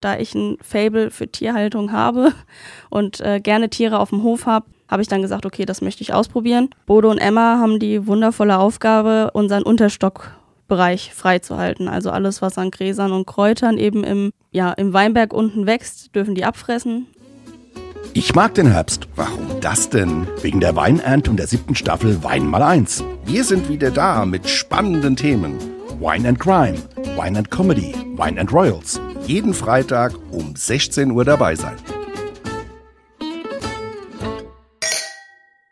Da ich ein Fable für Tierhaltung habe und äh, gerne Tiere auf dem Hof habe, habe ich dann gesagt, okay, das möchte ich ausprobieren. Bodo und Emma haben die wundervolle Aufgabe, unseren Unterstockbereich freizuhalten. Also alles, was an Gräsern und Kräutern eben im, ja, im Weinberg unten wächst, dürfen die abfressen. Ich mag den Herbst. Warum das denn? Wegen der Weinernte und der siebten Staffel Wein mal eins. Wir sind wieder da mit spannenden Themen. Wine and Crime, Wine and Comedy, Wine and Royals. Jeden Freitag um 16 Uhr dabei sein.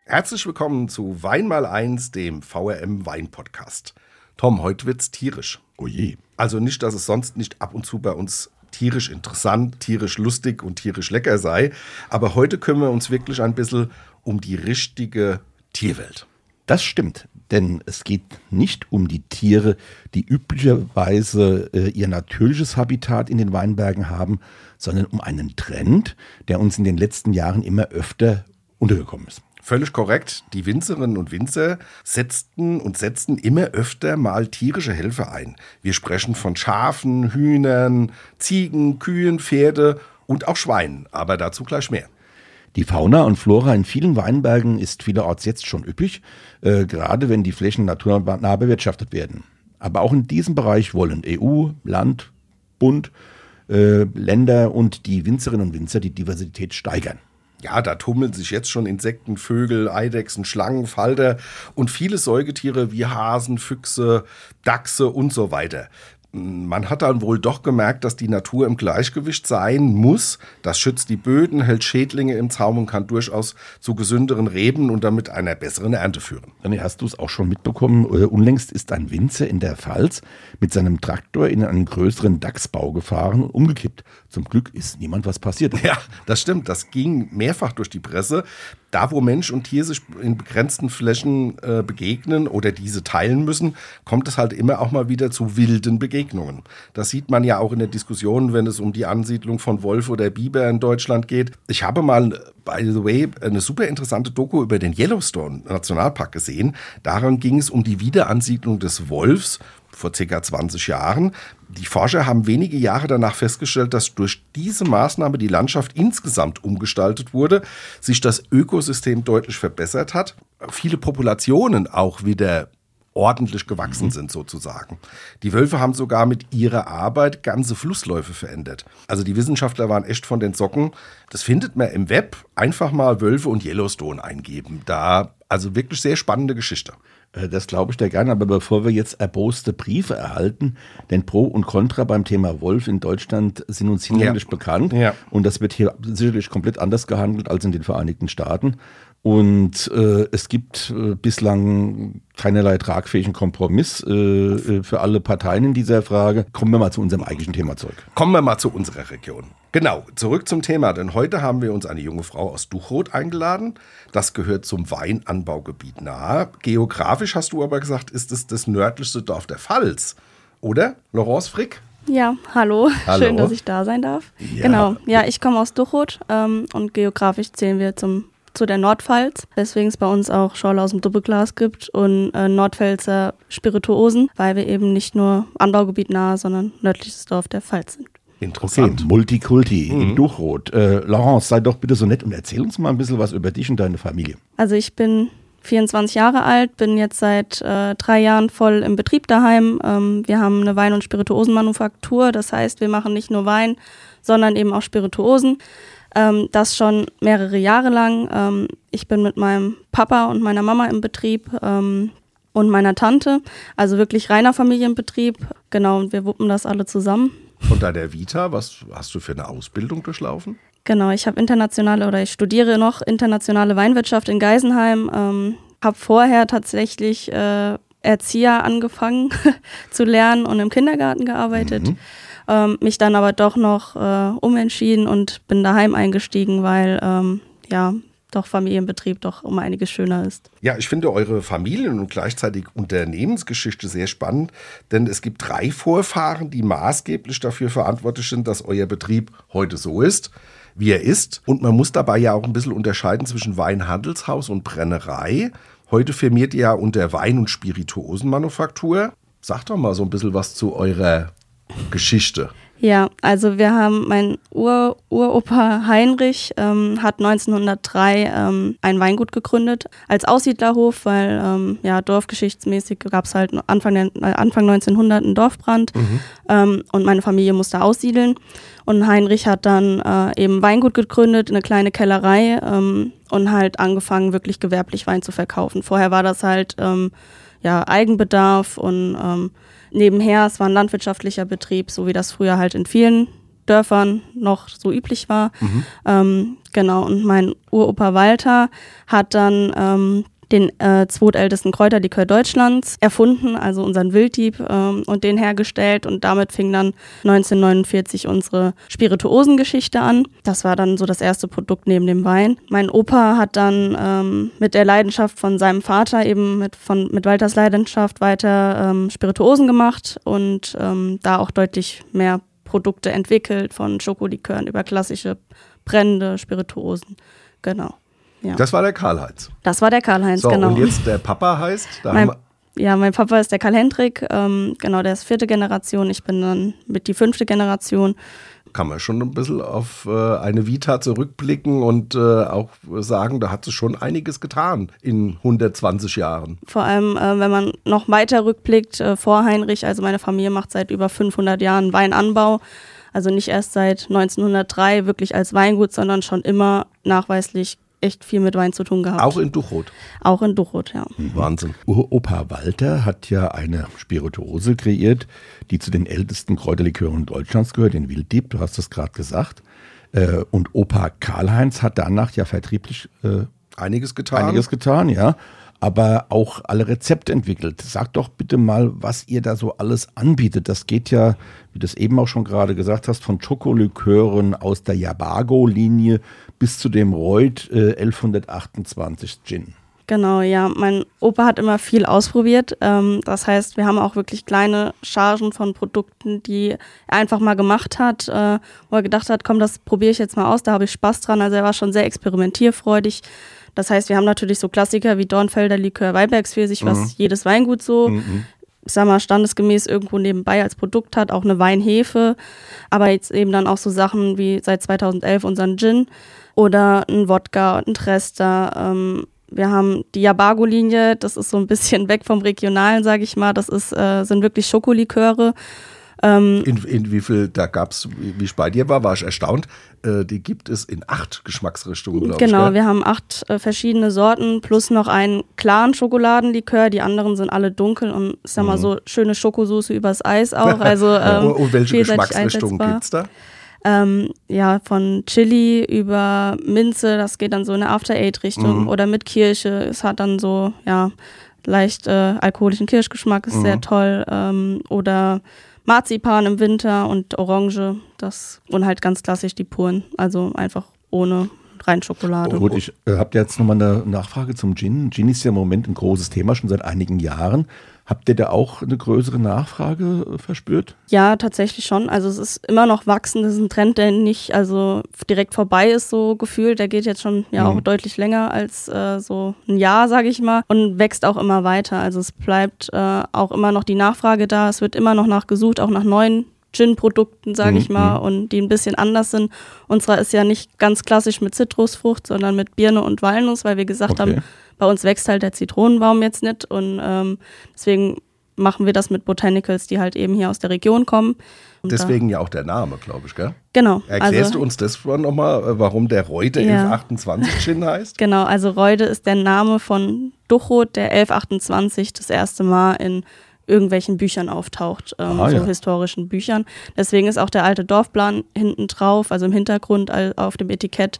Herzlich willkommen zu Wein mal eins, dem VRM Wein Podcast. Tom, heute wird's tierisch. Oh je. Also nicht, dass es sonst nicht ab und zu bei uns tierisch interessant, tierisch lustig und tierisch lecker sei, aber heute kümmern wir uns wirklich ein bisschen um die richtige Tierwelt. Das stimmt, denn es geht nicht um die Tiere, die üblicherweise äh, ihr natürliches Habitat in den Weinbergen haben, sondern um einen Trend, der uns in den letzten Jahren immer öfter untergekommen ist. Völlig korrekt. Die Winzerinnen und Winzer setzten und setzten immer öfter mal tierische Helfer ein. Wir sprechen von Schafen, Hühnern, Ziegen, Kühen, Pferde und auch Schweinen, aber dazu gleich mehr. Die Fauna und Flora in vielen Weinbergen ist vielerorts jetzt schon üppig, äh, gerade wenn die Flächen naturnah bewirtschaftet werden. Aber auch in diesem Bereich wollen EU, Land, Bund, äh, Länder und die Winzerinnen und Winzer die Diversität steigern. Ja, da tummeln sich jetzt schon Insekten, Vögel, Eidechsen, Schlangen, Falter und viele Säugetiere wie Hasen, Füchse, Dachse und so weiter man hat dann wohl doch gemerkt, dass die Natur im Gleichgewicht sein muss. Das schützt die Böden, hält Schädlinge im Zaum und kann durchaus zu gesünderen Reben und damit einer besseren Ernte führen. René, hast du es auch schon mitbekommen? Äh, unlängst ist ein Winzer in der Pfalz mit seinem Traktor in einen größeren Dachsbau gefahren und umgekippt. Zum Glück ist niemand was passiert. Ja, das stimmt. Das ging mehrfach durch die Presse da, wo Mensch und Tier sich in begrenzten Flächen äh, begegnen oder diese teilen müssen, kommt es halt immer auch mal wieder zu wilden Begegnungen. Das sieht man ja auch in der Diskussion, wenn es um die Ansiedlung von Wolf oder Biber in Deutschland geht. Ich habe mal, by the way, eine super interessante Doku über den Yellowstone Nationalpark gesehen. Daran ging es um die Wiederansiedlung des Wolfs vor circa 20 Jahren. Die Forscher haben wenige Jahre danach festgestellt, dass durch diese Maßnahme die Landschaft insgesamt umgestaltet wurde, sich das Ökosystem deutlich verbessert hat, viele Populationen auch wieder ordentlich gewachsen mhm. sind sozusagen. Die Wölfe haben sogar mit ihrer Arbeit ganze Flussläufe verändert. Also die Wissenschaftler waren echt von den Socken. Das findet man im Web. Einfach mal Wölfe und Yellowstone eingeben. Da also wirklich sehr spannende Geschichte. Äh, das glaube ich dir gerne, aber bevor wir jetzt erboste Briefe erhalten, denn Pro und Contra beim Thema Wolf in Deutschland sind uns hinlänglich ja. bekannt ja. und das wird hier sicherlich komplett anders gehandelt als in den Vereinigten Staaten. Und äh, es gibt äh, bislang keinerlei tragfähigen Kompromiss äh, äh, für alle Parteien in dieser Frage. Kommen wir mal zu unserem eigentlichen Thema zurück. Kommen wir mal zu unserer Region. Genau, zurück zum Thema, denn heute haben wir uns eine junge Frau aus Duchroth eingeladen. Das gehört zum Weinanbaugebiet nahe. Geografisch hast du aber gesagt, ist es das nördlichste Dorf der Pfalz, oder? Laurence Frick? Ja, hallo. hallo. Schön, dass ich da sein darf. Ja. Genau, ja, ich komme aus Duchroth ähm, und geografisch zählen wir zum zu der Nordpfalz, weswegen es bei uns auch Schorle aus dem Doppelglas gibt und äh, Nordpfälzer Spirituosen, weil wir eben nicht nur Anbaugebiet nahe, sondern nördliches Dorf der Pfalz sind. Interessant. Okay, Multikulti mhm. in Duchrot. Äh, Laurence, sei doch bitte so nett und erzähl uns mal ein bisschen was über dich und deine Familie. Also ich bin 24 Jahre alt, bin jetzt seit äh, drei Jahren voll im Betrieb daheim. Ähm, wir haben eine Wein- und Spirituosenmanufaktur, das heißt, wir machen nicht nur Wein, sondern eben auch Spirituosen. Ähm, das schon mehrere Jahre lang. Ähm, ich bin mit meinem Papa und meiner Mama im Betrieb ähm, und meiner Tante. Also wirklich reiner Familienbetrieb. Genau, und wir wuppen das alle zusammen. Von deiner Vita, was hast du für eine Ausbildung durchlaufen? Genau, ich habe internationale oder ich studiere noch internationale Weinwirtschaft in Geisenheim. Ähm, habe vorher tatsächlich äh, Erzieher angefangen zu lernen und im Kindergarten gearbeitet. Mhm ähm, mich dann aber doch noch äh, umentschieden und bin daheim eingestiegen, weil ähm, ja doch Familienbetrieb doch um einiges schöner ist. Ja, ich finde eure Familien- und gleichzeitig Unternehmensgeschichte sehr spannend, denn es gibt drei Vorfahren, die maßgeblich dafür verantwortlich sind, dass euer Betrieb heute so ist, wie er ist. Und man muss dabei ja auch ein bisschen unterscheiden zwischen Weinhandelshaus und Brennerei. Heute firmiert ihr ja unter Wein- und Spirituosenmanufaktur. Sag doch mal so ein bisschen was zu eurer Geschichte. Ja, also wir haben, mein Ur Uropa Heinrich ähm, hat 1903 ähm, ein Weingut gegründet als Aussiedlerhof, weil ähm, ja dorfgeschichtsmäßig gab es halt Anfang, der, äh, Anfang 1900 einen Dorfbrand Mhm. ähm, und meine Familie musste aussiedeln. Und Heinrich hat dann äh, eben Weingut gegründet, eine kleine Kellerei ähm, und halt angefangen, wirklich gewerblich Wein zu verkaufen. Vorher war das halt ähm, ja Eigenbedarf und nebenher, es war ein landwirtschaftlicher Betrieb, so wie das früher halt in vielen Dörfern noch so üblich war. Ähm, genau, und mein Uropa Walter hat dann ähm, den äh, zweitältesten Kräuterlikör Deutschlands erfunden, also unseren Wilddieb ähm, und den hergestellt und damit fing dann 1949 unsere Spirituosengeschichte an. Das war dann so das erste Produkt neben dem Wein. Mein Opa hat dann ähm, mit der Leidenschaft von seinem Vater eben mit, von, mit Walters Leidenschaft weiter ähm, Spirituosen gemacht und ähm, da auch deutlich mehr Produkte entwickelt, von Schokolikören über klassische Brände, Spirituosen. Genau. Ja. Das, Das war der Karl-Heinz. war der Karl-Heinz, So, genau. und jetzt der Papa heißt, mein, ja, mein Papa ist der Karl Hendrik, ähm, genau, der ist vierte Generation, ich bin dann mit die fünfte Generation. kann man schon ein bisschen auf äh, eine Vita zurückblicken und äh, auch sagen, da hat sich schon einiges getan in 120 Jahren. Vor allem, äh, wenn man noch weiter rückblickt, vor Heinrich, also meine Familie macht seit über 500 Jahren Weinanbau. Also nicht erst seit 1903 wirklich als Weingut, sondern schon immer nachweislich echt viel mit Wein zu tun gehabt. Auch in Duchroth. Auch in Duchroth, ja. Wahnsinn. Uropa Walter hat ja eine Spirituose kreiert, die zu den ältesten Kräuterlikören Deutschlands gehört, den Wilddieb, du hast es gerade gesagt. Äh, Und Opa Karl-Heinz hat danach ja vertrieblich äh, Einiges getan. einiges getan, ja, aber auch alle Rezepte entwickelt. Sag doch bitte mal, was ihr da so alles anbietet. Das geht ja, wie du es eben auch schon gerade gesagt hast, von Schokolikören aus der Jabago-Linie bis zu dem Reut äh, 1128 Gin. Genau, ja. Mein Opa hat immer viel ausprobiert. Ähm, das heißt, wir haben auch wirklich kleine Chargen von Produkten, die er einfach mal gemacht hat, äh, wo er gedacht hat, komm, das probiere ich jetzt mal aus, da habe ich Spaß dran. Also er war schon sehr experimentierfreudig. Das heißt, wir haben natürlich so Klassiker wie Dornfelder Likör Weinbergspfirsich, was jedes Weingut so, ich sag mal, standesgemäß irgendwo nebenbei als Produkt hat, auch eine Weinhefe, aber jetzt eben dann auch so Sachen wie seit 2011 unseren Gin oder ein Wodka, ein Trester, ähm, wir haben die Jabago-Linie, das ist so ein bisschen weg vom Regionalen, sage ich mal. Das ist, äh, sind wirklich Schokoliköre. In, in wie viel, da gab es, wie ich bei dir war, war ich erstaunt. Äh, die gibt es in acht Geschmacksrichtungen, glaube ich. Genau, wir haben acht äh, verschiedene Sorten plus noch einen klaren Schokoladenlikör. Die anderen sind alle dunkel und ich sag mal so schöne Schokosoße übers Eis auch. Also ähm, und, welche Geschmacksrichtungen gibt es da? Ähm, ja, von Chili über Minze, das geht dann so in eine After-Eight-Richtung. Mhm. Oder mit Kirsche. Es hat dann so, ja, leicht äh, alkoholischen Kirschgeschmack, ist Mhm. sehr toll. Ähm, oder Marzipan im Winter und Orange. Das, und halt ganz klassisch die puren. Also einfach ohne rein Schokolade. Gut, ich äh, habe jetzt nochmal eine Nachfrage zum Gin. Gin ist ja im Moment ein großes Thema, schon seit einigen Jahren. Habt ihr da auch eine größere Nachfrage äh, verspürt? Ja, tatsächlich schon. Also es ist immer noch wachsend. Das ist ein Trend, der nicht also direkt vorbei ist, so gefühlt. Der geht jetzt schon ja auch deutlich länger als äh, so ein Jahr, sage ich mal, und wächst auch immer weiter. Also es bleibt äh, auch immer noch die Nachfrage da. Es wird immer noch nachgesucht, auch nach neuen Gin-Produkten, sage ich mal, und die ein bisschen anders sind. Unserer ist ja nicht ganz klassisch mit Zitrusfrucht, sondern mit Birne und Walnuss, weil wir gesagt Okay. haben, bei uns wächst halt der Zitronenbaum jetzt nicht und ähm, deswegen machen wir das mit Botanicals, die halt eben hier aus der Region kommen. Und Deswegen ja auch der Name, glaube ich, gell? Genau. Erklärst also, du uns das nochmal, warum der Reute Ja. 1128 Gin heißt? Genau, also Reude ist der Name von Duchroth, der 1128 das erste Mal in irgendwelchen Büchern auftaucht, ähm, Ah, so ja. historischen Büchern. Deswegen ist auch der alte Dorfplan hinten drauf, also im Hintergrund auf dem Etikett,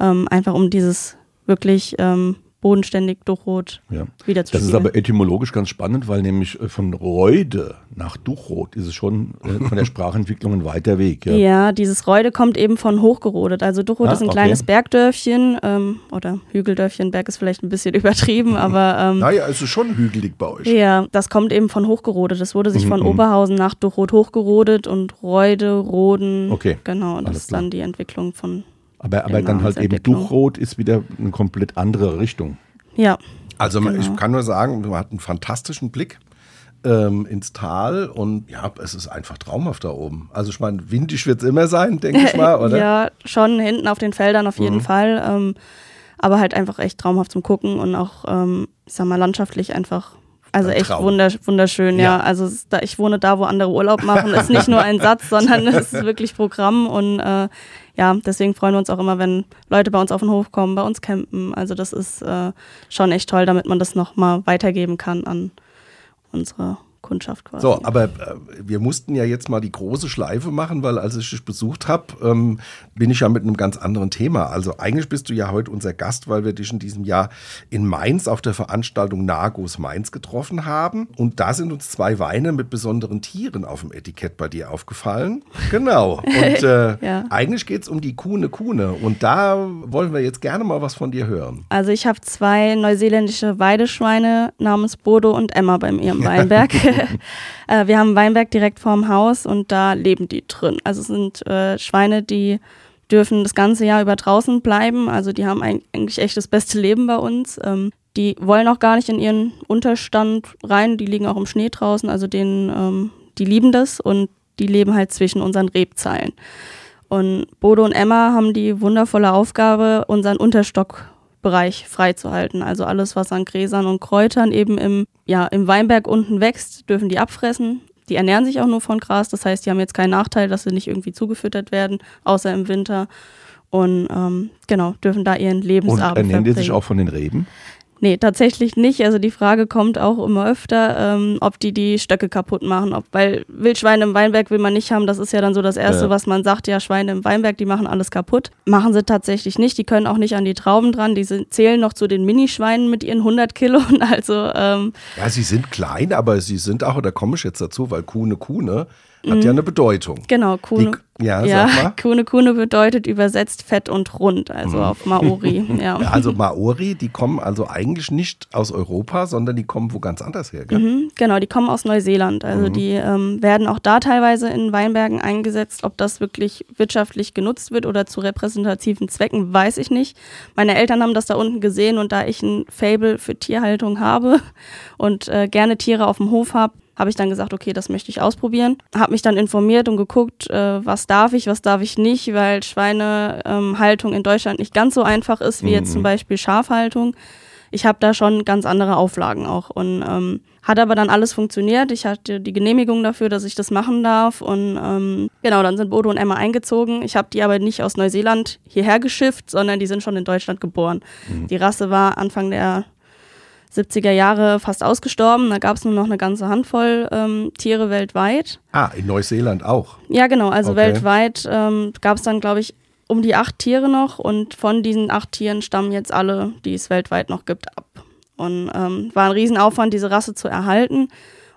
ähm, einfach um dieses wirklich ähm, bodenständig Duchrot Ja. wieder zu Das ist aber etymologisch ganz spannend, weil nämlich äh, von Reude nach Duchroth ist es schon äh, von der Sprachentwicklung ein weiter Weg. Ja. Ja, dieses Reude kommt eben von Hochgerodet. Also Duchroth Ah, ist ein okay. kleines Bergdörfchen ähm, oder Hügeldörfchen. Berg ist vielleicht ein bisschen übertrieben, aber ähm, Naja, es ist schon hügelig bei euch. ja, das kommt eben von Hochgerodet. Das wurde Mhm, sich von Oberhausen nach Duchroth hochgerodet und Reude, Roden. Okay, Genau, und das ist dann die Entwicklung von. Aber, aber Genau, dann halt eben. Duchroth ist wieder eine komplett andere Richtung. Ja, Also Genau. ich kann nur sagen, man hat einen fantastischen Blick. ähm, ins Tal und ja, es ist einfach traumhaft da oben. Also ich meine, windig wird es immer sein, denke ich mal, oder? ja, schon hinten auf den Feldern auf jeden Mhm. Fall. Ähm, aber halt einfach echt traumhaft zum Gucken und auch, ähm, ich sag mal, landschaftlich einfach. Also Ein echt wundersch wunderschön, ja. Ja. Also da, ich wohne da, wo andere Urlaub machen. Ist nicht nur ein Satz, sondern es ist wirklich Programm und äh, ja, deswegen freuen wir uns auch immer, wenn Leute bei uns auf den Hof kommen, bei uns campen. Also das ist äh, schon echt toll, damit man das nochmal weitergeben kann an unsere Kundschaft quasi. So, aber äh, wir mussten ja jetzt mal die große Schleife machen, weil als ich dich besucht habe, ähm, bin ich ja mit einem ganz anderen Thema. Also eigentlich bist du ja heute unser Gast, weil wir dich in diesem Jahr in Mainz auf der Veranstaltung Nagos Mainz getroffen haben. Und da sind uns zwei Weine mit besonderen Tieren auf dem Etikett bei dir aufgefallen. Genau. Und äh, Ja. eigentlich geht es um die Kuhne Kuhne. Und da wollen wir jetzt gerne mal was von dir hören. Also ich habe zwei neuseeländische Weideschweine namens Bodo und Emma bei mir im Weinberg. äh, wir haben Weinberg direkt vorm Haus und da leben die drin. Also es sind äh, Schweine, die dürfen das ganze Jahr über draußen bleiben. Also die haben ein, eigentlich echt das beste Leben bei uns. Ähm, die wollen auch gar nicht in ihren Unterstand rein. Die liegen auch im Schnee draußen. Also denen, ähm, die lieben das und die leben halt zwischen unseren Rebzeilen. Und Bodo und Emma haben die wundervolle Aufgabe, unseren Unterstockbereich freizuhalten. Also alles, was an Gräsern und Kräutern eben im, ja, im Weinberg unten wächst, dürfen die abfressen. Die ernähren sich auch nur von Gras. Das heißt, die haben jetzt keinen Nachteil, dass sie nicht irgendwie zugefüttert werden, außer im Winter. Und ähm, genau, dürfen da ihren Und Lebensabend ernähren die sich verbringen. auch von den Reben? Nee, tatsächlich nicht. Also die Frage kommt auch immer öfter, ähm, ob die die Stöcke kaputt machen. Ob, weil Wildschweine im Weinberg will man nicht haben. Das ist ja dann so das Erste, Ja. was man sagt. Ja, Schweine im Weinberg, die machen alles kaputt. Machen sie tatsächlich nicht. Die können auch nicht an die Trauben dran. Die sind, zählen noch zu den Minischweinen mit ihren 100 Kilo. Also ähm, Ja, sie sind klein, aber sie sind auch, da komme ich jetzt dazu, weil Kuhne Kuhne hat ja eine Bedeutung. genau, Kuhne. Die, ja, ja, sag mal. Kuhne Kuhne bedeutet übersetzt fett und rund, also auf Maori. Ja, also Maori, die kommen also eigentlich nicht aus Europa, sondern die kommen wo ganz anders her. Gell? Mhm, genau, die kommen aus Neuseeland. Also Mhm. die ähm, werden auch da teilweise in Weinbergen eingesetzt. Ob das wirklich wirtschaftlich genutzt wird oder zu repräsentativen Zwecken, weiß ich nicht. Meine Eltern haben das da unten gesehen und da ich ein Fable für Tierhaltung habe und äh, gerne Tiere auf dem Hof habe, habe ich dann gesagt, okay, das möchte ich ausprobieren. Habe mich dann informiert und geguckt, äh, was darf ich, was darf ich nicht, weil Schweinehaltung ähm, Haltung in Deutschland nicht ganz so einfach ist wie jetzt zum Beispiel Schafhaltung ich habe da schon ganz andere Auflagen auch. Und ähm, hat aber dann alles funktioniert. Ich hatte die Genehmigung dafür, dass ich das machen darf. Und ähm, genau, dann sind Bodo und Emma eingezogen. Ich habe die aber nicht aus Neuseeland hierher geschifft, sondern die sind schon in Deutschland geboren. Die Rasse war Anfang der 70er Jahre fast ausgestorben. Da gab es nur noch eine ganze Handvoll ähm, Tiere weltweit. Ah, in Neuseeland auch. Ja, genau. Also Okay. weltweit ähm, gab es dann, glaube ich, um die acht Tiere noch und von diesen acht Tieren stammen jetzt alle, die es weltweit noch gibt, ab. Und ähm, war ein Riesenaufwand, diese Rasse zu erhalten.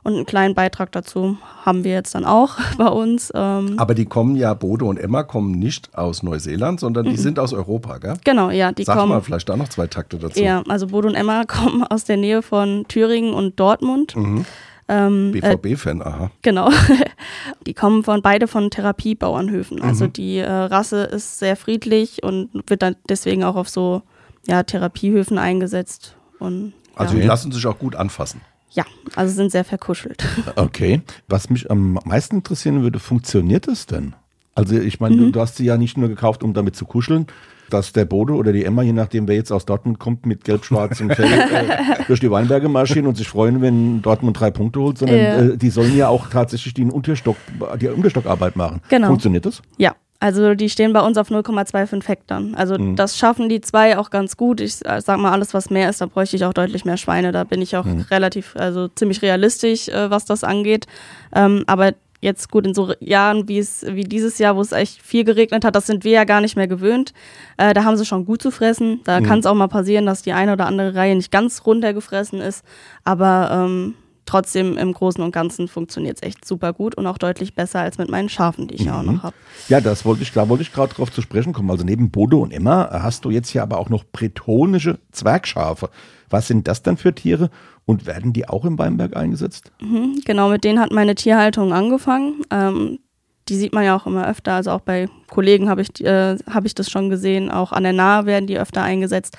Und einen kleinen Beitrag dazu haben wir jetzt dann auch bei uns. Ähm, Aber die kommen ja, Bodo und Emma kommen nicht aus Neuseeland, sondern die sind aus Europa, gell? genau, ja, die Sag kommen. mal vielleicht da noch zwei Takte dazu. Ja, also Bodo und Emma kommen aus der Nähe von Thüringen und Dortmund. Mhm. Ähm, äh, BVB-Fan, aha. Genau. Die kommen von beide von Therapiebauernhöfen. Mhm. Also die äh, Rasse ist sehr friedlich und wird dann deswegen auch auf so ja, Therapiehöfen eingesetzt. Und Also ja. die lassen sich auch gut anfassen. Ja, also sind sehr verkuschelt. Okay. Was mich am meisten interessieren würde, funktioniert das denn? Also ich meine, Mhm. du, hast sie ja nicht nur gekauft, um damit zu kuscheln, dass der Bodo oder die Emma, je nachdem wer jetzt aus Dortmund kommt, mit gelb-schwarzem Fell äh, durch die Weinberge marschieren und sich freuen, wenn Dortmund drei Punkte holt, sondern Ja. äh, die sollen ja auch tatsächlich den Unterstock, die Unterstockarbeit machen. Genau. Funktioniert das? Ja, also die stehen bei uns auf 0,25 Hektar. Also Mhm. das schaffen die zwei auch ganz gut. Ich sag mal, alles was mehr ist, da bräuchte ich auch deutlich mehr Schweine. Da bin ich auch Mhm. relativ, also ziemlich realistisch, äh, was das angeht. Ähm, aber jetzt gut in so Jahren wie es wie dieses Jahr, wo es echt viel geregnet hat, das sind wir ja gar nicht mehr gewöhnt. Äh, da haben sie schon gut zu fressen. Da Mhm. kann es auch mal passieren, dass die eine oder andere Reihe nicht ganz runtergefressen ist. Aber ähm, trotzdem im Großen und Ganzen funktioniert es echt super gut und auch deutlich besser als mit meinen Schafen, die ich ja auch noch habe. Ja, das wollte ich, da wollte ich gerade drauf zu sprechen kommen. Also neben Bodo und Emma hast du jetzt hier aber auch noch bretonische Zwergschafe. Was sind das dann für Tiere und werden die auch im Weinberg eingesetzt? Mhm, Genau, mit denen hat meine Tierhaltung angefangen. Ähm, die sieht man ja auch immer öfter. Also auch bei Kollegen habe ich, äh, hab ich das schon gesehen. Auch an der Nahe werden die öfter eingesetzt.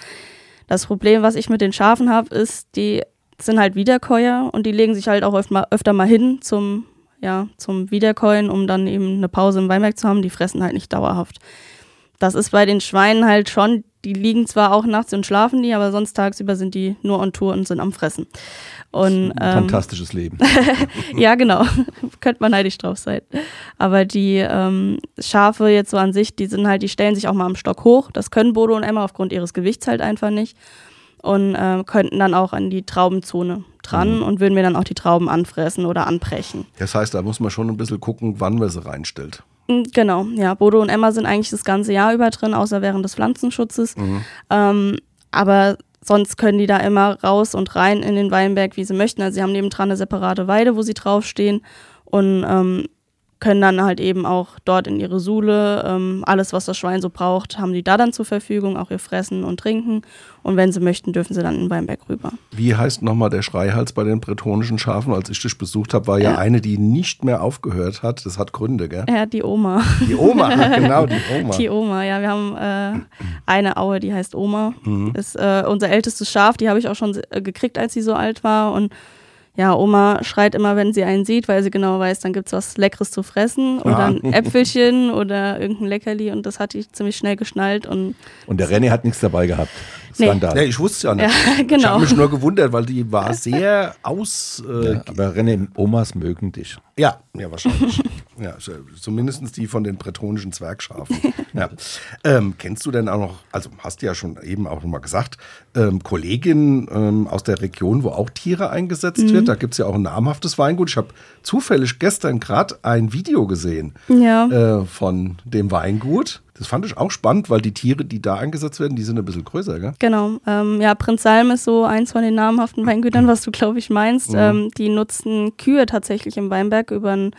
Das Problem, was ich mit den Schafen habe, ist, die sind halt Wiederkäuer und die legen sich halt auch öfter, öfter mal hin zum, ja, zum Wiederkäuen, um dann eben eine Pause im Weinberg zu haben. Die fressen halt nicht dauerhaft. Das ist bei den Schweinen halt schon, die liegen zwar auch nachts und schlafen die, aber sonst tagsüber sind die nur on Tour und sind am Fressen. Und, ähm, Fantastisches Leben. ja, genau. Könnte man neidisch drauf sein. Aber die ähm, Schafe jetzt so an sich, die sind halt, die stellen sich auch mal am Stock hoch. Das können Bodo und Emma aufgrund ihres Gewichts halt einfach nicht. Und äh, könnten dann auch an die Traubenzone dran mhm. und würden mir dann auch die Trauben anfressen oder anbrechen. Das heißt, da muss man schon ein bisschen gucken, wann man sie reinstellt. Mm, genau, ja. Bodo und Emma sind eigentlich das ganze Jahr über drin, außer während des Pflanzenschutzes. Mhm. Ähm, aber Sonst können die da immer raus und rein in den Weinberg, wie sie möchten. Also sie haben nebendran eine separate Weide, wo sie draufstehen und ähm, können dann halt eben auch dort in ihre Sule, ähm, alles, was das Schwein so braucht, haben die da dann zur Verfügung, auch ihr Fressen und Trinken. Und wenn sie möchten, dürfen sie dann in Weinberg rüber. Wie heißt nochmal der Schreihals bei den bretonischen Schafen? Als ich dich besucht habe, war ja, ja, eine, die nicht mehr aufgehört hat. Das hat Gründe, gell? Ja, die Oma. Die Oma, genau, die Oma. Die Oma, ja. Wir haben äh, eine Aue, die heißt Oma. Mhm. Ist äh, unser ältestes Schaf, die habe ich auch schon äh, gekriegt, als sie so alt war. Und ja, Oma schreit immer, wenn sie einen sieht, weil sie genau weiß, dann gibt es was Leckeres zu fressen oder ja. ein Äpfelchen oder irgendein Leckerli und das hat die ziemlich schnell geschnallt. Und, und der René hat nichts dabei gehabt. Skandal. Nee. nee ich wusste es ja nicht. Ja, genau. Ich habe mich nur gewundert, weil die war sehr aus. Äh, ja, aber René, Omas mögen dich. Ja, ja, wahrscheinlich. Ja, zumindest die von den bretonischen Zwergschafen. ja. Ähm, kennst du denn auch noch, also hast du ja schon eben auch mal gesagt, ähm, Kolleginnen ähm, aus der Region, wo auch Tiere eingesetzt mhm. wird? Da gibt es ja auch ein namhaftes Weingut. Ich habe zufällig gestern gerade ein Video gesehen ja. äh, von dem Weingut. Das fand ich auch spannend, weil die Tiere, die da eingesetzt werden, die sind ein bisschen größer, gell? Genau. Ähm, ja, Prinz Salm ist so eins von den namhaften Weingütern, was du, glaube ich, meinst. Mhm. Ähm, die nutzen Kühe tatsächlich im Weinberg über den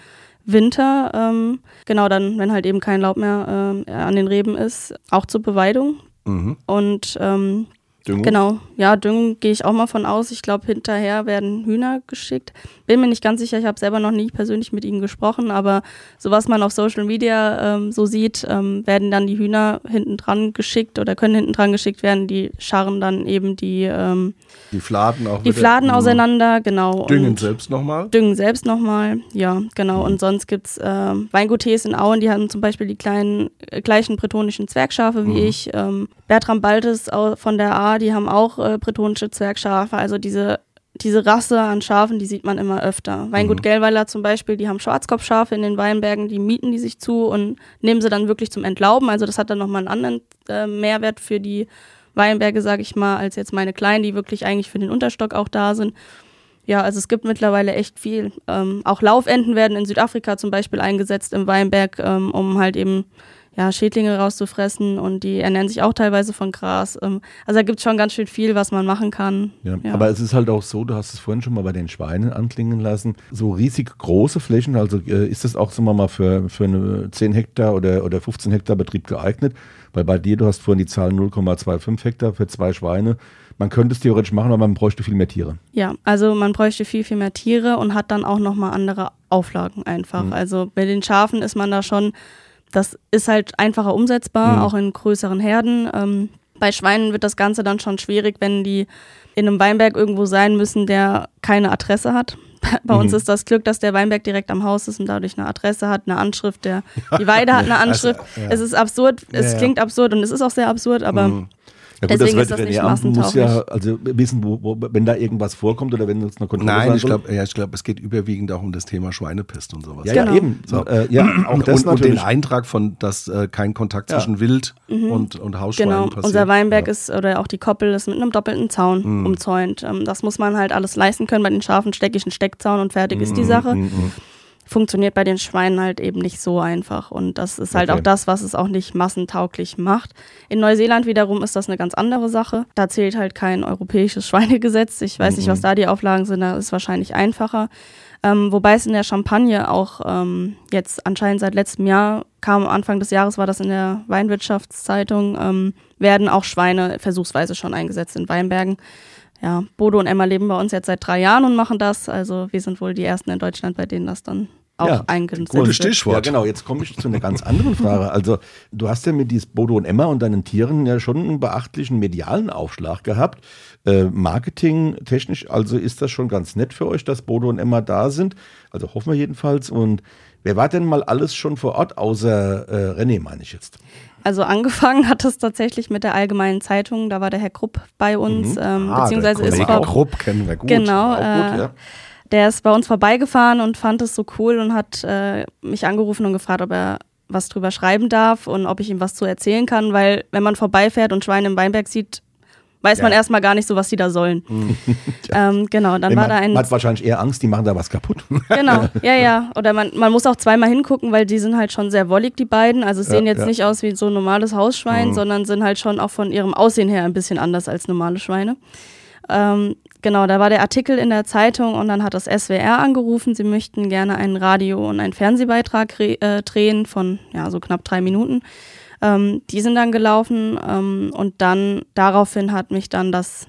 Winter. Ähm, genau, dann, wenn halt eben kein Laub mehr äh, an den Reben ist, auch zur Beweidung. Mhm. Und ähm, Düngung? Genau, ja, Düngung gehe ich auch mal von aus. Ich glaube, hinterher werden Hühner geschickt. Bin mir nicht ganz sicher, ich habe selber noch nie persönlich mit ihnen gesprochen, aber so was man auf Social Media ähm, so sieht, ähm, werden dann die Hühner hinten dran geschickt oder können hinten dran geschickt werden. Die scharren dann eben die, ähm, die Fladen auch Die Fladen auseinander, genau. Düngen selbst nochmal? Düngen selbst nochmal, ja, genau. Mhm. Und sonst gibt es äh, Weinguttees in Auen, die haben zum Beispiel die kleinen, äh, gleichen bretonischen Zwergschafe wie mhm. ich. Ähm, Bertram Baltes von der A die haben auch äh, bretonische Zwergschafe. Also diese, diese Rasse an Schafen, die sieht man immer öfter. Weingut mhm. Gellweiler zum Beispiel, die haben Schwarzkopfschafe in den Weinbergen, die mieten die sich zu und nehmen sie dann wirklich zum Entlauben. Also das hat dann nochmal einen anderen äh, Mehrwert für die Weinberge, sage ich mal, als jetzt meine kleinen, die wirklich eigentlich für den Unterstock auch da sind. Ja, also es gibt mittlerweile echt viel. Ähm, auch Laufenten werden in Südafrika zum Beispiel eingesetzt im Weinberg, ähm, um halt eben ja, Schädlinge rauszufressen und die ernähren sich auch teilweise von Gras. Ähm, also da gibt es schon ganz schön viel, was man machen kann. Ja, ja. Aber es ist halt auch so, du hast es vorhin schon mal bei den Schweinen anklingen lassen, so riesig große Flächen, also äh, ist das auch, sagen wir mal, für, für eine 10 Hektar oder, oder 15 Hektar Betrieb geeignet? Weil bei dir, du hast vorhin die Zahl 0,25 Hektar für zwei Schweine. Man könnte es theoretisch machen, aber man bräuchte viel mehr Tiere. Ja, also man bräuchte viel, viel mehr Tiere und hat dann auch nochmal andere Auflagen einfach. Mhm. Also bei den Schafen ist man da schon das ist halt einfacher umsetzbar, mhm. auch in größeren Herden. Ähm, bei Schweinen wird das Ganze dann schon schwierig, wenn die in einem Weinberg irgendwo sein müssen, der keine Adresse hat. Bei mhm. uns ist das Glück, dass der Weinberg direkt am Haus ist und dadurch eine Adresse hat, eine Anschrift. Der, die Weide hat eine Anschrift. Also, ja. Es ist absurd, es ja, klingt absurd und es ist auch sehr absurd, aber mhm. Ja gut, Deswegen das wird René Amt muss ja also wissen, wo, wo, wenn da irgendwas vorkommt oder wenn es eine Kontrolle Nein, ich glaube, ja, glaub, es geht überwiegend auch um das Thema Schweinepest und sowas. Ja, genau. ja eben. So. Äh, ja, auch das und, und den Eintrag von, dass äh, kein Kontakt ja. zwischen Wild mhm. und, und Hausschweinen genau. passiert. Unser Weinberg ja. ist, oder auch die Koppel ist mit einem doppelten Zaun mhm. umzäunt. Ähm, das muss man halt alles leisten können. Bei den Schafen stecke ich einen Steckzaun und fertig mhm. ist die mhm, Sache. Mhm, funktioniert bei den Schweinen halt eben nicht so einfach. Und das ist halt okay. auch das, was es auch nicht massentauglich macht. In Neuseeland wiederum ist das eine ganz andere Sache. Da zählt halt kein europäisches Schweinegesetz. Ich weiß mhm. nicht, was da die Auflagen sind, da ist es wahrscheinlich einfacher. Ähm, wobei es in der Champagne auch ähm, jetzt anscheinend seit letztem Jahr kam, Anfang des Jahres war das in der Weinwirtschaftszeitung, ähm, werden auch Schweine versuchsweise schon eingesetzt in Weinbergen ja, Bodo und Emma leben bei uns jetzt seit drei Jahren und machen das. Also wir sind wohl die Ersten in Deutschland, bei denen das dann auch Ja, eingesetzt gutes. Stichwort. Ja, genau. Jetzt komme ich zu einer ganz anderen Frage. Also, du hast ja mit dies Bodo und Emma und deinen Tieren ja schon einen beachtlichen medialen Aufschlag gehabt. Äh, Marketing technisch, also ist das schon ganz nett für euch, dass Bodo und Emma da sind. Also hoffen wir jedenfalls. Und wer war denn mal alles schon vor Ort, außer äh, René, meine ich jetzt? Also angefangen hat es tatsächlich mit der Allgemeinen Zeitung, da war der Herr Krupp bei uns, ähm, Ah, beziehungsweise der ist Kollege Krupp kennen wir gut. Genau, Auch äh, gut, ja. Der ist bei uns vorbeigefahren und fand es so cool und hat äh, mich angerufen und gefragt, ob er was drüber schreiben darf und ob ich ihm was zu erzählen kann, weil wenn man vorbeifährt und Schweine im Weinberg sieht, weiß man Ja. erstmal gar nicht so, was die da sollen. ähm, genau, dann Nee, war man, da ein man hat wahrscheinlich eher Angst, die machen da was kaputt. Genau, ja, ja. Oder man, man muss auch zweimal hingucken, weil die sind halt schon sehr wollig, die beiden. Also sehen Ja, jetzt ja. nicht aus wie so ein normales Hausschwein, sondern sind halt schon auch von ihrem Aussehen her ein bisschen anders als normale Schweine. Ähm, genau, da war der Artikel in der Zeitung und dann hat das SWR angerufen, sie möchten gerne einen Radio- und einen Fernsehbeitrag äh, drehen von ja, so knapp drei Minuten. Ähm, die sind dann gelaufen ähm, und dann daraufhin hat mich dann das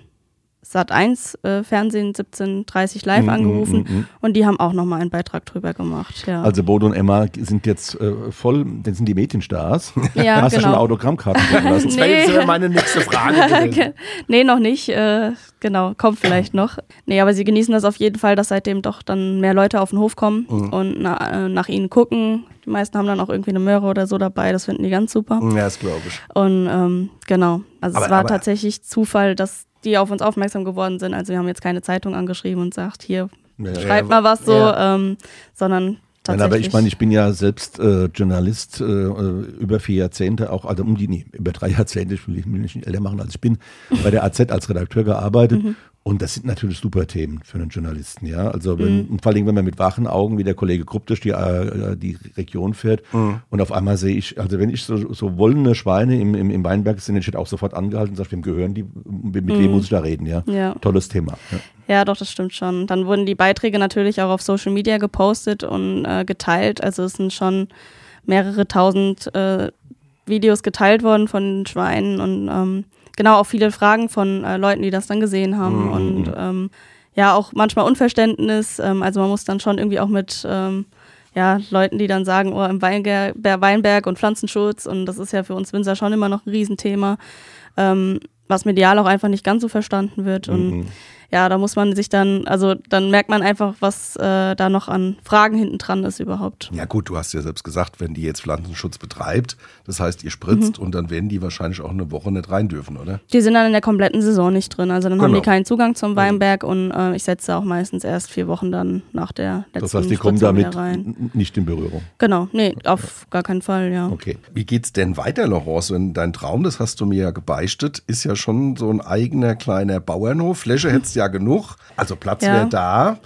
Sat 1 äh, Fernsehen 1730 live Mhm, angerufen mhm, mhm. und die haben auch nochmal einen Beitrag drüber gemacht. Ja, Also Bodo und Emma sind jetzt äh, voll, das sind die Mädchenstars. ja Hast du schon genau. Autogrammkarten geben lassen? Das wäre jetzt Nee. meine nächste Frage. nee, noch nicht. Äh, genau, kommt vielleicht noch. Nee, aber sie genießen das auf jeden Fall, dass seitdem doch dann mehr Leute auf den Hof kommen Mhm. und na, äh, nach ihnen gucken. Die meisten haben dann auch irgendwie eine Möhre oder so dabei. Das finden die ganz super. Ja, das glaube ich. Und ähm, genau, also Aber- es war aber- tatsächlich Zufall, dass die auf uns aufmerksam geworden sind. Also wir haben jetzt keine Zeitung angeschrieben und sagt, hier, Ja, ja. schreibt mal was so, Ja. ähm, sondern Nein, tatsächlich. aber ich meine, ich bin ja selbst äh, Journalist äh, äh, über vier Jahrzehnte, auch also um die, nee, über drei Jahrzehnte, ich will mich nicht älter machen als ich bin, bei der AZ als Redakteur gearbeitet. Mhm. Und das sind natürlich super Themen für einen Journalisten, ja. Also wenn, Mhm. vor allem, wenn man mit wachen Augen wie der Kollege Krupp durch die, äh, die Region fährt und auf einmal sehe ich, also wenn ich so, so wollende Schweine im, im, im Weinberg sind, ich hätte auch sofort angehalten und sage, wem gehören die, mit, mit wem muss ich da reden, ja. Mhm. Ja. Tolles Thema. Ja. Ja, doch, das stimmt schon. Dann wurden die Beiträge natürlich auch auf Social Media gepostet und äh, geteilt. Also es sind schon mehrere tausend äh, Videos geteilt worden von den Schweinen und ähm, genau auch viele Fragen von äh, Leuten, die das dann gesehen haben. Und ähm, ja, auch manchmal Unverständnis. Ähm, also man muss dann schon irgendwie auch mit ähm, ja, Leuten, die dann sagen, oh, im Weinger Weinberg und Pflanzenschutz und das ist ja für uns Winzer schon immer noch ein Riesenthema, ähm, was medial auch einfach nicht ganz so verstanden wird. Und ja, da muss man sich dann, also dann merkt man einfach, was äh, da noch an Fragen hinten dran ist überhaupt. Ja gut, du hast ja selbst gesagt, wenn die jetzt Pflanzenschutz betreibt, das heißt, ihr spritzt Mhm. und dann werden die wahrscheinlich auch eine Woche nicht rein dürfen, oder? Die sind dann in der kompletten Saison nicht drin. Also dann haben Genau. die keinen Zugang zum Weinberg und äh, ich setze auch meistens erst vier Wochen dann nach der letzten Das heißt, die kommen damit nicht in Berührung. Genau, nee, auf gar keinen Fall, ja. Okay. Wie geht's denn weiter, Laurence? Wenn dein Traum, das hast du mir ja gebeichtet, ist ja schon so ein eigener kleiner Bauernhof. Fläche hättest du ja genug, also Platz Ja. wäre da.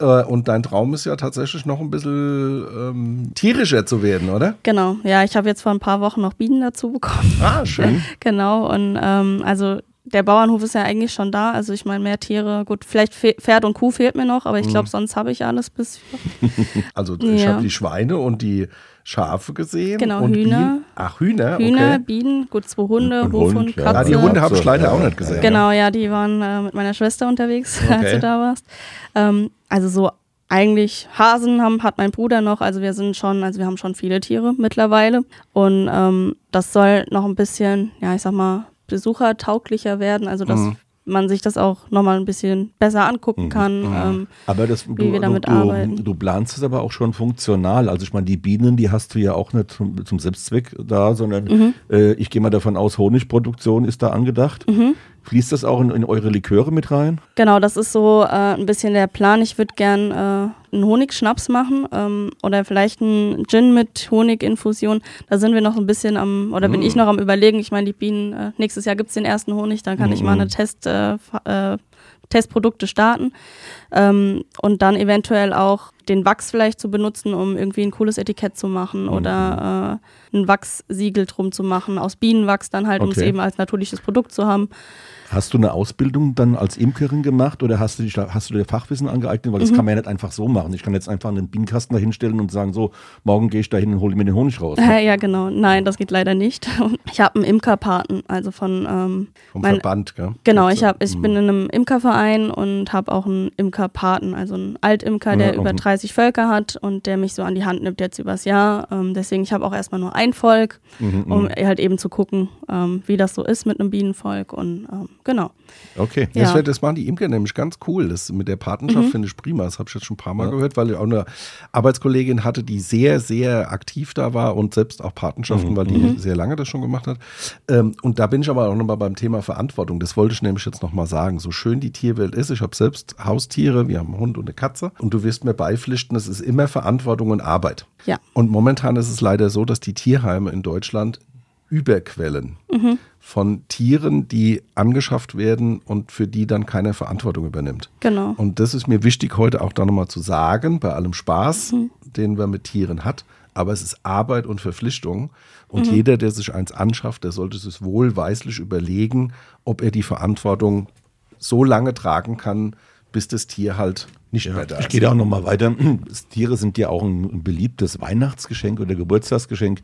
Äh, Und dein Traum ist ja tatsächlich noch ein bisschen ähm, tierischer zu werden, oder? Genau, ja, ich habe jetzt vor ein paar Wochen noch Bienen dazu bekommen. Ah, schön. genau, und ähm, also der Bauernhof ist ja eigentlich schon da. Also ich meine, mehr Tiere, gut, vielleicht Fe- Pferd und Kuh fehlt mir noch, aber ich glaube, Mhm. sonst habe ich alles bis. Also ich Ja. habe die Schweine und die Schafe gesehen. Genau, und Hühner. Bienen. Ach, Hühner, Hühner, okay. Bienen, gut, zwei Hunde, Und Hofhund, Hund. Katze. Ah, die Hunde habe ich leider ja, auch nicht gesehen. Genau, ja, die waren äh, mit meiner Schwester unterwegs, als Okay. du da warst. Ähm, also so eigentlich Hasen haben, hat mein Bruder noch, also wir sind schon, also wir haben schon viele Tiere mittlerweile. Und ähm, das soll noch ein bisschen, ja, ich sag mal, besuchertauglicher werden, also dass Mhm. Man sich das auch nochmal ein bisschen besser angucken kann. Ähm, Aber das, du, wir damit du, arbeiten. du, du planst es aber auch schon funktional. Also ich meine, die Bienen, die hast du ja auch nicht zum, zum Selbstzweck da, sondern Mhm. äh, ich gehe mal davon aus, Honigproduktion ist da angedacht. Mhm. Fließt das auch in, in eure Liköre mit rein? Genau, das ist so äh, ein bisschen der Plan. Ich würde gern äh, einen Honigschnaps machen ähm, oder vielleicht einen Gin mit Honiginfusion. Da sind wir noch ein bisschen am, oder bin ich noch am überlegen. Ich meine, die Bienen, äh, nächstes Jahr gibt's den ersten Honig, dann kann ich mal eine Test, äh, äh, Testprodukte starten ähm, und dann eventuell auch den Wachs vielleicht zu benutzen, um irgendwie ein cooles Etikett zu machen mhm. oder äh, ein Wachssiegel drum zu machen, aus Bienenwachs dann halt, okay. um es eben als natürliches Produkt zu haben. Hast du eine Ausbildung dann als Imkerin gemacht oder hast du, die, hast du dir Fachwissen angeeignet? Weil das mhm. kann man ja nicht einfach so machen. Ich kann jetzt einfach einen Bienenkasten da hinstellen und sagen, so, morgen gehe ich da hin und hole mir den Honig raus. Ne? Ja, genau. Nein, das geht leider nicht. Ich habe einen Imkerpaten, also von. Ähm, Vom mein, Verband, gell? Genau, ich, hab, ich mhm. bin in einem Imkerverein und habe auch einen Imkerpaten, also einen Altimker, der ja, über 30 32 Völker hat und der mich so an die Hand nimmt jetzt übers Jahr. Ähm, deswegen, ich habe auch erstmal nur ein Volk, mhm, mhm, um halt eben zu gucken, ähm, wie das so ist mit einem Bienenvolk und ähm, genau. Okay, ja. das, wär, das machen die Imker nämlich ganz cool. Das mit der Patenschaft mhm. finde ich prima. Das habe ich jetzt schon ein paar Mal ja. gehört, weil ich auch eine Arbeitskollegin hatte, die sehr, sehr aktiv da war und selbst auch Patenschaften, mhm. weil die mhm. sehr lange das schon gemacht hat. Ähm, und da bin ich aber auch nochmal beim Thema Verantwortung. Das wollte ich nämlich jetzt nochmal sagen. So schön die Tierwelt ist, ich habe selbst Haustiere, wir haben einen Hund und eine Katze und du wirst mir beifügen, beipflichten, es ist immer Verantwortung und Arbeit. Ja. Und momentan ist es leider so, dass die Tierheime in Deutschland überquellen von Tieren, die angeschafft werden und für die dann keiner Verantwortung übernimmt. Genau. Und das ist mir wichtig, heute auch da nochmal zu sagen, bei allem Spaß, Mhm. den man mit Tieren hat. Aber es ist Arbeit und Verpflichtung. Und Mhm. jeder, der sich eins anschafft, der sollte sich wohlweislich überlegen, ob er die Verantwortung so lange tragen kann, bis das Tier halt nicht da Ich gehe da auch nochmal weiter. Tiere sind ja auch ein, ein beliebtes Weihnachtsgeschenk oder Geburtstagsgeschenk.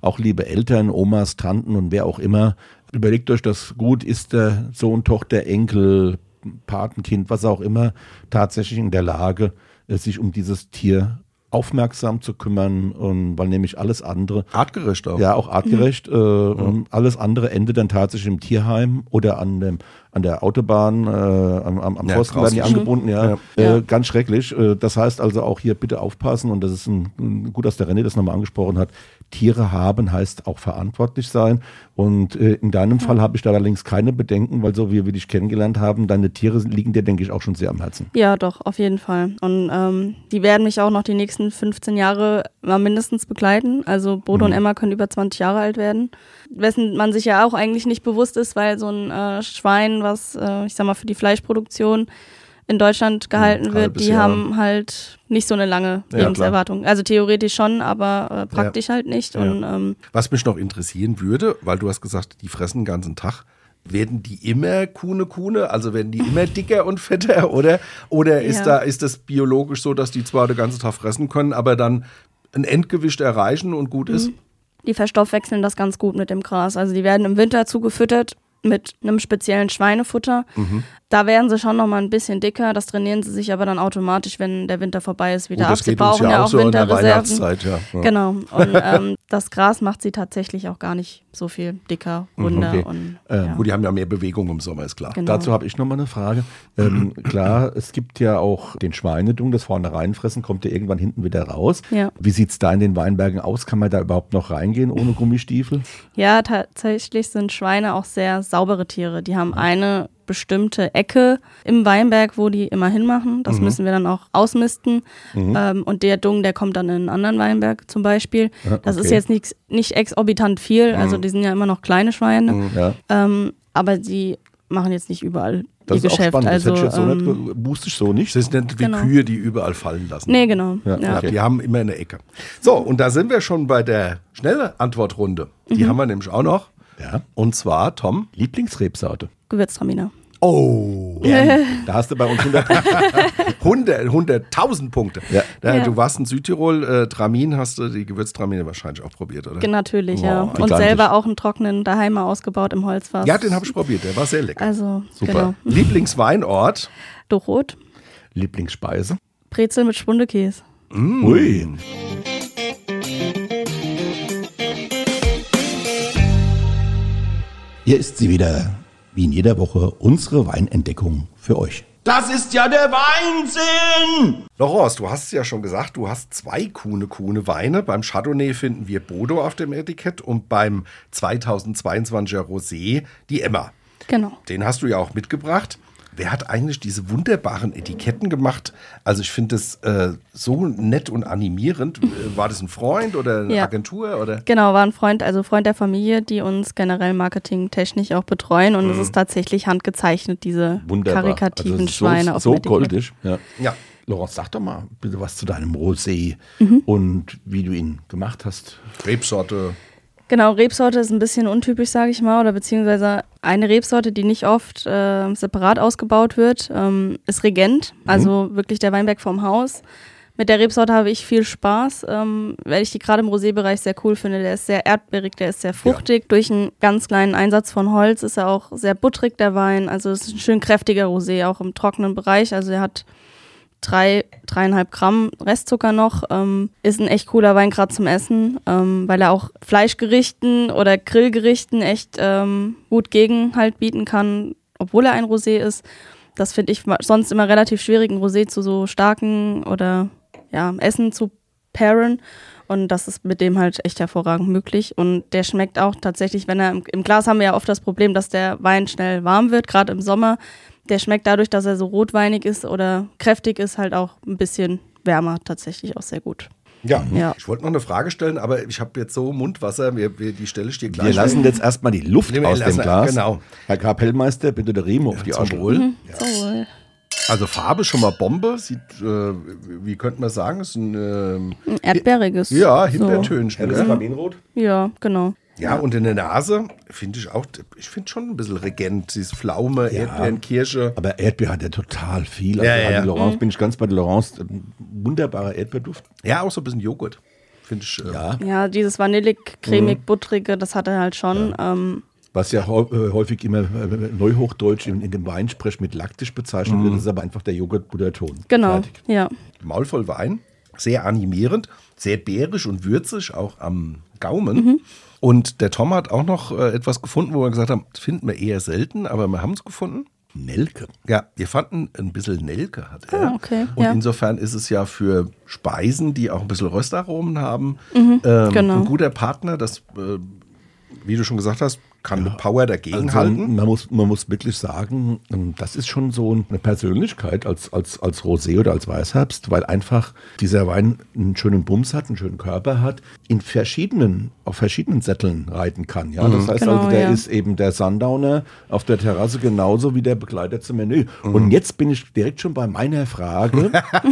Auch liebe Eltern, Omas, Tanten und wer auch immer, überlegt euch das gut, ist der Sohn, Tochter, Enkel, Patenkind, was auch immer, tatsächlich in der Lage, äh, sich um dieses Tier aufmerksam zu kümmern und weil nämlich alles andere Artgerecht auch. ja, auch artgerecht. Äh, und Alles andere endet dann tatsächlich im Tierheim oder an, dem, an der Autobahn, äh, am, am, am Ja, Pfosten werden die angebunden. Ja. Ja. Äh, Ja. Ganz schrecklich. Äh, das heißt also auch hier bitte aufpassen und das ist ein, ein, gut, dass der René das nochmal angesprochen hat. Tiere haben heißt auch verantwortlich sein. Und äh, in deinem Fall habe ich da allerdings keine Bedenken, weil so wie wir dich kennengelernt haben, deine Tiere liegen dir, denke ich, auch schon sehr am Herzen. Ja, doch, auf jeden Fall. Und ähm, die werden mich auch noch die nächsten 15 Jahre mal mindestens begleiten. Also Bodo Mhm. und Emma können über 20 Jahre alt werden. Wessen man sich ja auch eigentlich nicht bewusst ist, weil so ein äh, Schwein, was, äh, ich sag mal, für die Fleischproduktion in Deutschland gehalten Ein wird, halbes die Jahr. haben halt nicht so eine lange Ja, Lebenserwartung. Also theoretisch schon, aber äh, praktisch halt nicht. Ja. Und ähm, Was mich noch interessieren würde, weil du hast gesagt, die fressen den ganzen Tag. Werden die immer Kuhne Kuhne? Also werden die immer dicker und fetter? Oder, oder ist, Ja. da, ist das biologisch so, dass die zwar den ganzen Tag fressen können, aber dann ein Endgewicht erreichen und gut ist? die verstoffwechseln das ganz gut mit dem Gras. Also die werden im Winter zugefüttert mit einem speziellen Schweinefutter. Mhm. Da werden sie schon noch mal ein bisschen dicker. Das trainieren sie sich aber dann automatisch, wenn der Winter vorbei ist, wieder Gut, ab. das Sie geht uns brauchen ja auch so in der Winterreserven. Weihnachtszeit. Ja. Ja. Genau. Und ähm, das Gras macht sie tatsächlich auch gar nicht so viel dicker, runder. okay. Und, Ähm, ja. Gut, die haben ja mehr Bewegung im Sommer, ist klar. Genau. Dazu habe ich noch mal eine Frage. Ähm, klar, es gibt ja auch den Schweinedung, das vorne reinfressen, kommt ja irgendwann hinten wieder raus. Ja. Wie sieht es da in den Weinbergen aus? Kann man da überhaupt noch reingehen ohne Gummistiefel? Ja, tatsächlich sind Schweine auch sehr saubere Tiere. Die haben eine bestimmte Ecke im Weinberg, wo die immer hinmachen. Das müssen wir dann auch ausmisten. Ähm, und der Dung, der kommt dann in einen anderen Weinberg zum Beispiel. Ja, Das ist okay. jetzt nicht, nicht exorbitant viel. Also die sind ja immer noch kleine Schweine. Ja, Ähm, aber die machen jetzt nicht überall das ihr ist auch Geschäft. spannend. Also, das hätte ich jetzt so ähm, nicht, wusste ich so nicht. Das sind wie Genau. Kühe, die überall fallen lassen. nee, genau. Ja, Ja, okay. Die haben immer eine Ecke. So, und da sind wir schon bei der schnelle Antwortrunde. Die haben wir nämlich auch noch. Ja. Und zwar, Tom. Lieblingsrebsorte. Gewürztraminer. Oh, Da hast du bei uns 100 100, 100.000 Punkte. Ja. Ja. Du warst in Südtirol, äh, Tramin hast du die Gewürztramine wahrscheinlich auch probiert, oder? Natürlich, ja. Boah, Und selber auch einen trockenen daheim mal ausgebaut im Holzfass. Ja, den habe ich probiert, der war sehr lecker. Also, Super. genau. Lieblingsweinort? Dorot, Lieblingsspeise. Brezel mit Spundekäse. Ui. Hier ist sie wieder, wie in jeder Woche, unsere Weinentdeckung für euch. Das ist ja der Weinsinn! Laurence, du hast es ja schon gesagt, du hast zwei Kuhne Kuhne Weine. Beim Chardonnay finden wir Bodo auf dem Etikett und beim 2022er Rosé die Emma. Genau. Den hast du ja auch mitgebracht. Wer hat eigentlich diese wunderbaren Etiketten gemacht? Also ich finde das äh, so nett und animierend. Äh, War das ein Freund oder eine Ja. Agentur? Oder? Genau, war ein Freund, also Freund der Familie, die uns generell marketingtechnisch auch betreuen. Und es ist tatsächlich handgezeichnet, diese Wunderbar. karikativen Also so, Schweine auf So dem Etikett. goldig. Ja. Ja. Laurence, sag doch mal bitte was zu deinem Rosé Mhm. und wie du ihn gemacht hast. Rebsorte. Genau, Rebsorte ist ein bisschen untypisch, sage ich mal, oder beziehungsweise eine Rebsorte, die nicht oft äh, separat ausgebaut wird, ähm, ist Regent, also wirklich der Weinberg vom Haus Mit der Rebsorte habe ich viel Spaß, ähm, weil ich die gerade im Rosé-Bereich sehr cool finde. Der ist sehr erdbeerig, der ist sehr fruchtig. Durch einen ganz kleinen Einsatz von Holz ist er auch sehr butterig, der Wein. Also es ist ein schön kräftiger Rosé, auch im trockenen Bereich. Also er hat drei, dreieinhalb Gramm Restzucker noch. Ähm, ist ein echt cooler Wein gerade zum Essen, ähm, weil er auch Fleischgerichten oder Grillgerichten echt ähm, gut Gegenhalt bieten kann, obwohl er ein Rosé ist. Das finde ich sonst immer relativ schwierig, ein Rosé zu so starken oder ja, Essen zu pairen. Und das ist mit dem halt echt hervorragend möglich. Und der schmeckt auch tatsächlich, wenn er im, im Glas haben wir ja oft das Problem, dass der Wein schnell warm wird, gerade im Sommer. Der schmeckt dadurch, dass er so rotweinig ist oder kräftig ist, halt auch ein bisschen wärmer tatsächlich auch sehr gut. Ja, Ja. ich wollte noch eine Frage stellen, aber ich habe jetzt so Mundwasser, wir, wir, die Stelle steht gleich. Wir lassen jetzt erstmal die Luft Nee, aus dem Glas. genau. Herr Kapellmeister, bitte der Remo auf die Asche. Wohl. So, Also Farbe schon mal Bombe. Sieht, äh, wie könnte man sagen, ist ein ähm, ein erdbeeriges. ja, so. Himbeertönchen. Helles ne? Rubinrot. Ja, genau. Ja, und in der Nase finde ich auch, ich finde schon ein bisschen Regent, dieses Pflaume, Ja. Erdbeeren, Kirsche. Aber Erdbeer hat ja total viel. Also Ja, ja, ja. Laurence bin ich ganz bei der Laurence. Ein Wunderbarer Erdbeerduft. Ja, auch so ein bisschen Joghurt. Finde ich. Äh, Ja. Ja, dieses vanillig, cremig, buttrige, das hat er halt schon. Ähm, Was ja äh, häufig immer äh, neuhochdeutsch in, in dem Weinsprech mit laktisch bezeichnet wird, ist aber einfach der Joghurt-Butterton. genau, Fertig. ja. Maul voll Wein, sehr animierend, sehr bärisch und würzig, auch am Gaumen. Und der Tom hat auch noch äh, etwas gefunden, wo wir gesagt haben, das finden wir eher selten, aber wir haben es gefunden. Nelke. Ja, wir fanden ein bisschen Nelke hat er. Ah, okay, Und ja. insofern ist es ja für Speisen, die auch ein bisschen Röstaromen haben, Mhm, ähm, genau. ein guter Partner. Das, äh, wie du schon gesagt hast, kann mit Power Also, dagegenhalten. man, muss, man muss wirklich sagen, ähm, das ist schon so eine Persönlichkeit als, als, als Rosé oder als Weißherbst, weil einfach dieser Wein einen schönen Bums hat, einen schönen Körper hat, in verschiedenen, auf verschiedenen Sätteln reiten kann. Ja? Das heißt Genau, also, der ja. ist eben der Sundowner auf der Terrasse genauso wie der Begleiter zum Menü. Und jetzt bin ich direkt schon bei meiner Frage.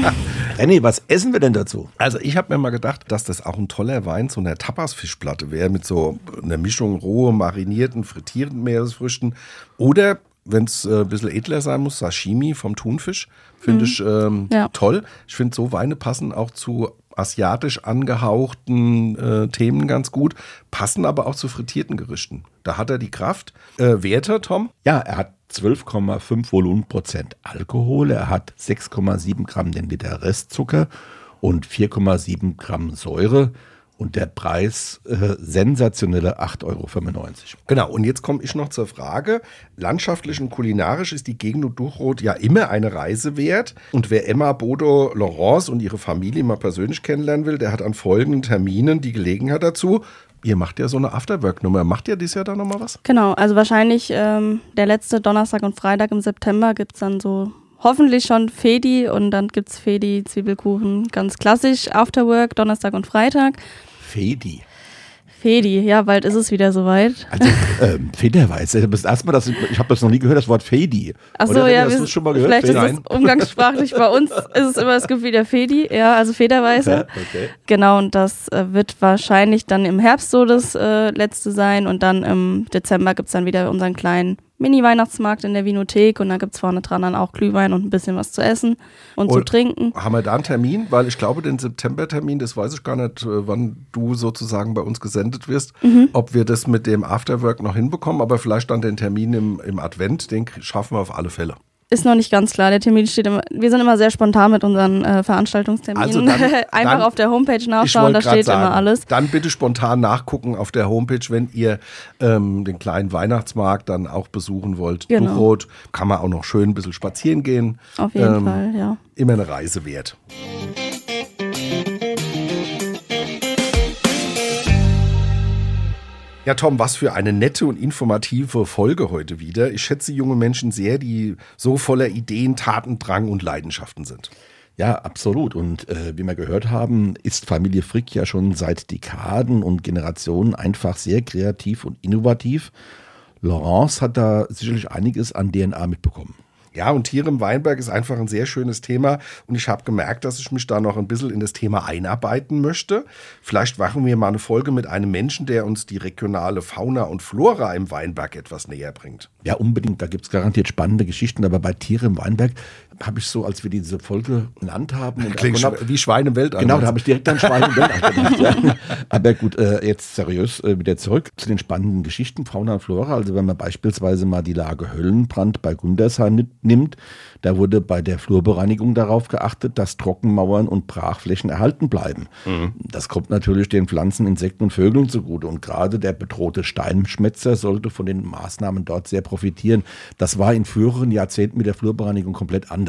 René, was essen wir denn dazu? Also ich habe mir mal gedacht, dass das auch ein toller Wein zu einer Tapas-Fischplatte wäre mit so einer Mischung rohe, marinierten, frittierten Meeresfrüchten oder wenn es äh, ein bisschen edler sein muss, Sashimi vom Thunfisch finde ich ähm, Ja. toll. Ich finde so Weine passen auch zu asiatisch angehauchten äh, Themen ganz gut, passen aber auch zu frittierten Gerichten. Da hat er die Kraft. Äh, Werte, Tom? Ja, er hat 12,5 Volumenprozent Alkohol, er hat 6,7 Gramm den Liter Restzucker und 4,7 Gramm Säure und der Preis äh, sensationelle 8,95 Euro. Genau, und jetzt komme ich noch zur Frage. Landschaftlich und kulinarisch ist die Gegend und Duchrot ja immer eine Reise wert. Und wer Emma Bodo Laurence und ihre Familie mal persönlich kennenlernen will, der hat an folgenden Terminen die Gelegenheit dazu. Ihr macht ja so eine Afterwork-Nummer. Macht ihr dieses Jahr da nochmal was? Genau, also wahrscheinlich ähm, der letzte Donnerstag und Freitag im September gibt es dann so hoffentlich schon Fedi und dann gibt es Fedi, Zwiebelkuchen, ganz klassisch, Afterwork, Donnerstag und Freitag. Fedi. Fedi, ja, bald ist es wieder soweit. Also ähm, Federweiß, das ist das erste Mal, dass ich, ich habe das noch nie gehört, das Wort Fedi. Achso, ja, wir, schon mal gehört? vielleicht ist Fedi? es umgangssprachlich bei uns, ist es immer, es gibt wieder Fedi, ja, also Federweiße. Ja, okay. Genau, und das äh, wird wahrscheinlich dann im Herbst so das äh, letzte sein und dann im Dezember gibt es dann wieder unseren kleinen Mini-Weihnachtsmarkt in der Vinothek und da gibt es vorne dran dann auch Glühwein und ein bisschen was zu essen und, zu Und- trinken. Haben wir da einen Termin? Weil ich glaube, den September-Termin, das weiß ich gar nicht, äh, wann du sozusagen bei uns gesendet wirst, ob wir das mit dem Afterwork noch hinbekommen, aber vielleicht dann den Termin im, im Advent, den schaffen wir auf alle Fälle. Ist noch nicht ganz klar, der Termin steht immer, wir sind immer sehr spontan mit unseren äh, Veranstaltungsterminen. Also dann- Einfach dann- auf der Homepage nachschauen, da steht sagen, immer alles. Dann bitte spontan nachgucken auf der Homepage, wenn ihr ähm, den kleinen Weihnachtsmarkt dann auch besuchen wollt. Genau. Duchrot kann man auch noch schön ein bisschen spazieren gehen. Auf jeden Ähm, Fall, ja. Immer eine Reise wert. Ja, Tom, was für eine nette und informative Folge heute wieder. Ich schätze junge Menschen sehr, die so voller Ideen, Tatendrang und Leidenschaften sind. Ja, absolut. Und äh, wie wir gehört haben, ist Familie Frick ja schon seit Dekaden und Generationen einfach sehr kreativ und innovativ. Laurence hat da sicherlich einiges an DNA mitbekommen. Ja, und Tiere im Weinberg ist einfach ein sehr schönes Thema. Und ich habe gemerkt, dass ich mich da noch ein bisschen in das Thema einarbeiten möchte. Vielleicht machen wir mal eine Folge mit einem Menschen, der uns die regionale Fauna und Flora im Weinberg etwas näher bringt. Ja, unbedingt. Da gibt es garantiert spannende Geschichten. Aber bei Tiere im Weinberg habe ich so, als wir diese Folge genannt haben. Und Klingt hab, wie Weltall. Genau, da habe ich direkt an Schwein im Weltall gedacht. Ja. Aber gut, äh, jetzt seriös äh, wieder zurück zu den spannenden Geschichten Fauna und Flora. Also wenn man beispielsweise mal die Lage Höllenbrand bei Gundersheim nimmt, da wurde bei der Flurbereinigung darauf geachtet, dass Trockenmauern und Brachflächen erhalten bleiben. Mhm. Das kommt natürlich den Pflanzen, Insekten und Vögeln zugute. Und gerade der bedrohte Steinschmetzer sollte von den Maßnahmen dort sehr profitieren. Das war in früheren Jahrzehnten mit der Flurbereinigung komplett anders.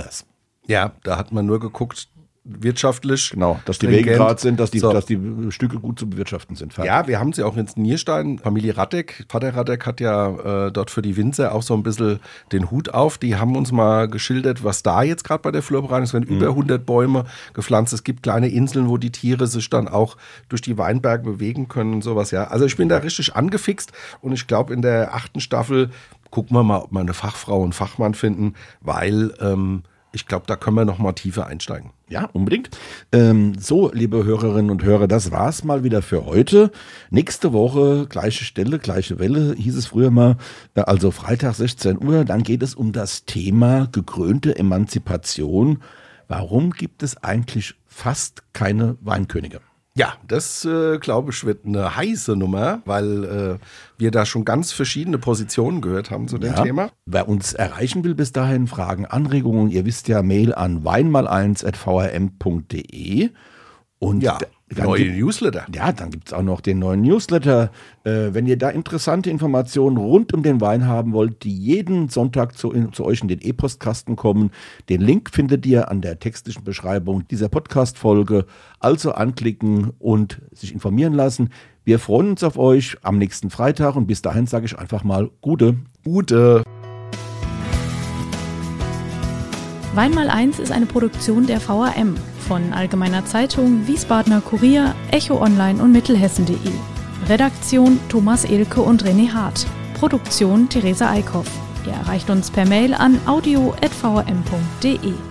Ja, da hat man nur geguckt, wirtschaftlich. Genau, dass die Wege gerade sind, dass die, so. dass die Stücke gut zu bewirtschaften sind. Fertig. Ja, wir haben sie auch in Nierstein. Familie Radek, Vater Radek hat ja äh, dort für die Winzer auch so ein bisschen den Hut auf. Die haben uns mal geschildert, was da jetzt gerade bei der Flurbereinigung ist. Es werden mhm. über 100 Bäume gepflanzt. Es gibt kleine Inseln, wo die Tiere sich dann auch durch die Weinberge bewegen können und sowas. Ja, also ich bin da richtig angefixt und ich glaube, in der achten Staffel gucken wir mal, ob wir eine Fachfrau und Fachmann finden, weil ähm, ich glaube, da können wir noch mal tiefer einsteigen. Ja, unbedingt. Ähm, so, liebe Hörerinnen und Hörer, das war's mal wieder für heute. Nächste Woche, gleiche Stelle, gleiche Welle, hieß es früher mal, äh, also Freitag 16 Uhr. Dann geht es um das Thema gekrönte Emanzipation. Warum gibt es eigentlich fast keine Weinkönige? Ja, das äh, glaube ich wird eine heiße Nummer, weil äh, wir da schon ganz verschiedene Positionen gehört haben zu dem ja. Thema. Wer uns erreichen will bis dahin, Fragen, Anregungen, ihr wisst ja, Mail an weinmal1.vrm.de und ja. Neue gibt, Newsletter. Ja, dann gibt es auch noch den neuen Newsletter. Äh, wenn ihr da interessante Informationen rund um den Wein haben wollt, die jeden Sonntag zu, in, zu euch in den E-Postkasten kommen, den Link findet ihr an der textlichen Beschreibung dieser Podcast-Folge. Also anklicken und sich informieren lassen. Wir freuen uns auf euch am nächsten Freitag und bis dahin sage ich einfach mal Gute. Gute. Weinmal 1 ist eine Produktion der VAM von Allgemeiner Zeitung, Wiesbadener Kurier, Echo Online und Mittelhessen.de. Redaktion Thomas Elke und René Hart. Produktion Theresa Eickhoff. Ihr erreicht uns per Mail an audio.vm.de.